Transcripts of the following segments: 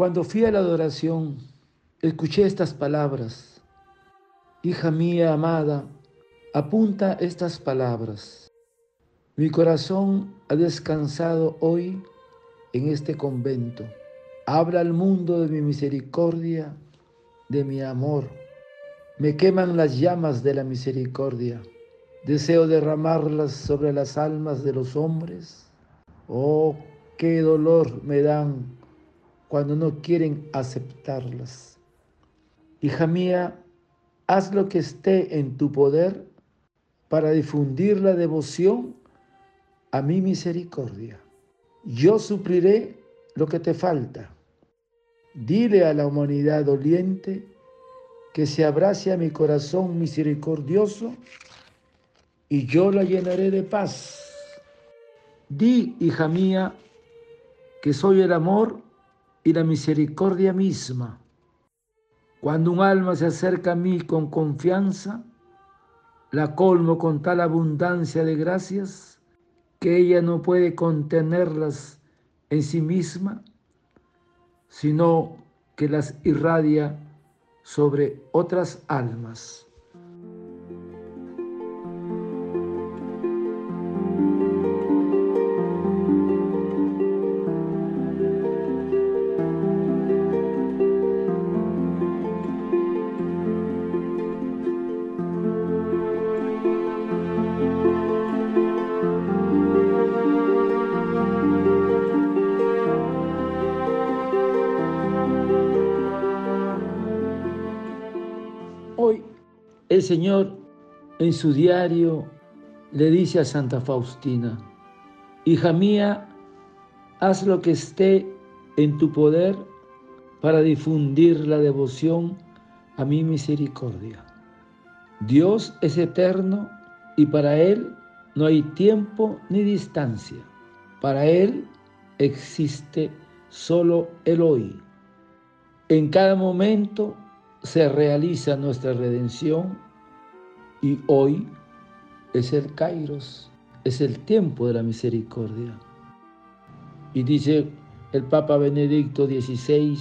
Cuando fui a la adoración, escuché estas palabras. Hija mía amada, apunta estas palabras. Mi corazón ha descansado hoy en este convento. Habla al mundo de mi misericordia, de mi amor. Me queman las llamas de la misericordia. Deseo derramarlas sobre las almas de los hombres. Oh, qué dolor me dan cuando no quieren aceptarlas. Hija mía, haz lo que esté en tu poder para difundir la devoción a mi misericordia. Yo supliré lo que te falta. Dile a la humanidad doliente que se abrace a mi corazón misericordioso y yo la llenaré de paz. Di, hija mía, que soy el amor y la misericordia misma. Cuando un alma se acerca a mí con confianza, la colmo con tal abundancia de gracias que ella no puede contenerlas en sí misma, sino que las irradia sobre otras almas. El Señor en su diario le dice a Santa Faustina, hija mía, haz lo que esté en tu poder para difundir la devoción a mi misericordia. Dios es eterno y para Él no hay tiempo ni distancia. Para Él existe solo el hoy. En cada momento se realiza nuestra redención y hoy es el Kairos, es el tiempo de la misericordia. Y dice el Papa Benedicto XVI,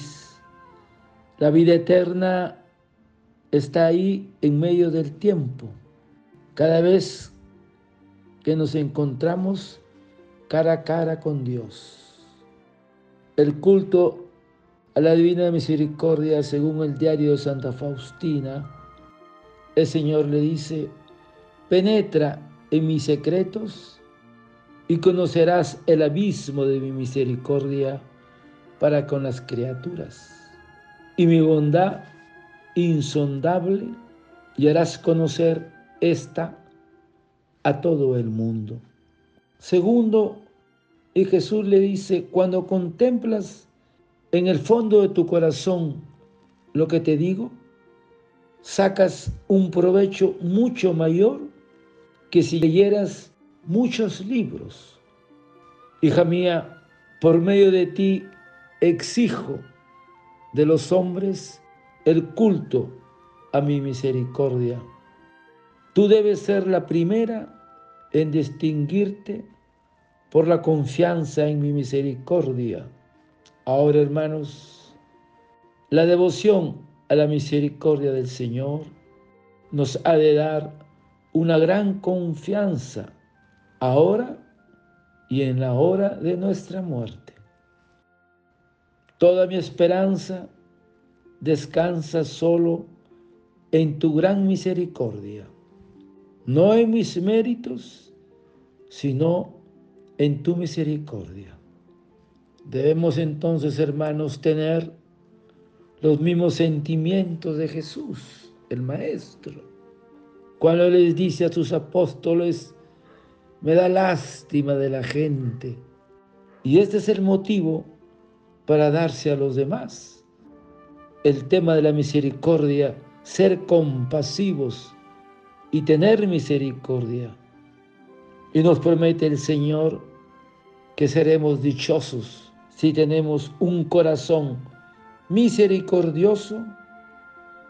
la vida eterna está ahí en medio del tiempo. Cada vez que nos encontramos cara a cara con Dios. El culto a la Divina Misericordia, según el diario de Santa Faustina, el Señor le dice, penetra en mis secretos y conocerás el abismo de mi misericordia para con las criaturas y mi bondad insondable y harás conocer esta a todo el mundo. Segundo, y Jesús le dice, cuando contemplas en el fondo de tu corazón lo que te digo, sacas un provecho mucho mayor que si leyeras muchos libros. Hija mía, por medio de ti exijo de los hombres el culto a mi misericordia. Tú debes ser la primera en distinguirte por la confianza en mi misericordia Ahora, hermanos, la devoción a la misericordia del Señor nos ha de dar una gran confianza ahora y en la hora de nuestra muerte. Toda mi esperanza descansa solo en tu gran misericordia, no en mis méritos, sino en tu misericordia. Debemos entonces, hermanos, tener los mismos sentimientos de Jesús, el Maestro. Cuando les dice a sus apóstoles, me da lástima de la gente. Y este es el motivo para darse a los demás. El tema de la misericordia, ser compasivos y tener misericordia. Y nos promete el Señor que seremos dichosos si tenemos un corazón misericordioso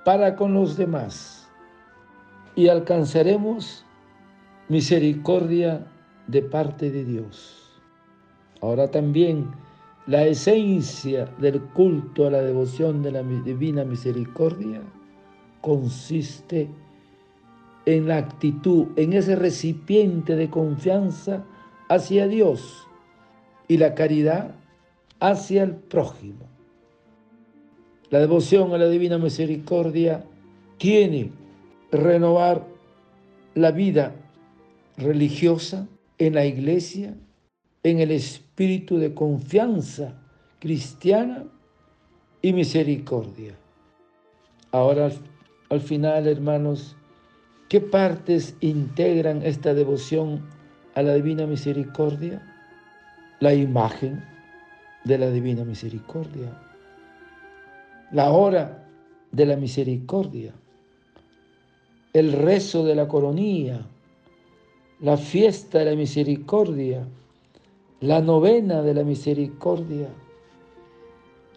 para con los demás y alcanzaremos misericordia de parte de Dios. Ahora también la esencia del culto a la devoción de la divina misericordia consiste en la actitud, en ese recipiente de confianza hacia Dios y la caridad hacia el prójimo. La devoción a la divina misericordia tiene renovar la vida religiosa en la iglesia en el espíritu de confianza cristiana y misericordia. Ahora, al final, hermanos, ¿qué partes integran esta devoción a la divina misericordia? La imagen de la divina misericordia, la hora de la misericordia, el rezo de la coronía, la fiesta de la misericordia, la novena de la misericordia.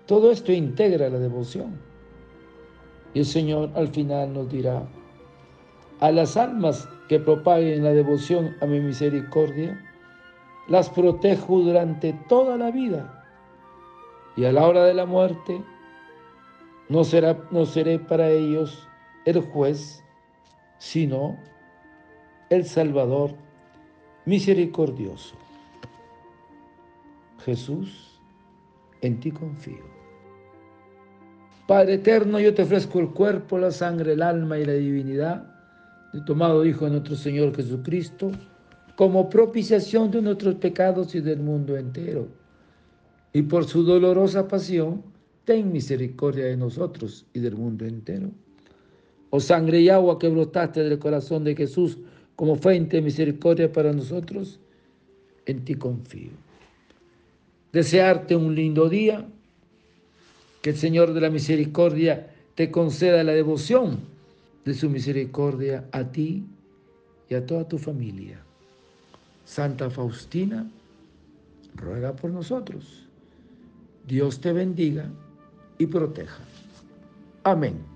Todo esto integra la devoción. Y el Señor al final nos dirá, a las almas que propaguen la devoción a mi misericordia, las protejo durante toda la vida. Y a la hora de la muerte, no, será, no seré para ellos el juez, sino el Salvador misericordioso. Jesús, en ti confío. Padre eterno, yo te ofrezco el cuerpo, la sangre, el alma y la divinidad de tomado Hijo de nuestro Señor Jesucristo, como propiciación de nuestros pecados y del mundo entero. Y por su dolorosa pasión, ten misericordia de nosotros y del mundo entero. Oh sangre y agua que brotaste del corazón de Jesús como fuente de misericordia para nosotros, en ti confío desearte un lindo día, que el Señor de la Misericordia te conceda la devoción de su misericordia a ti y a toda tu familia. Santa Faustina, ruega por nosotros. Dios te bendiga y proteja. Amén.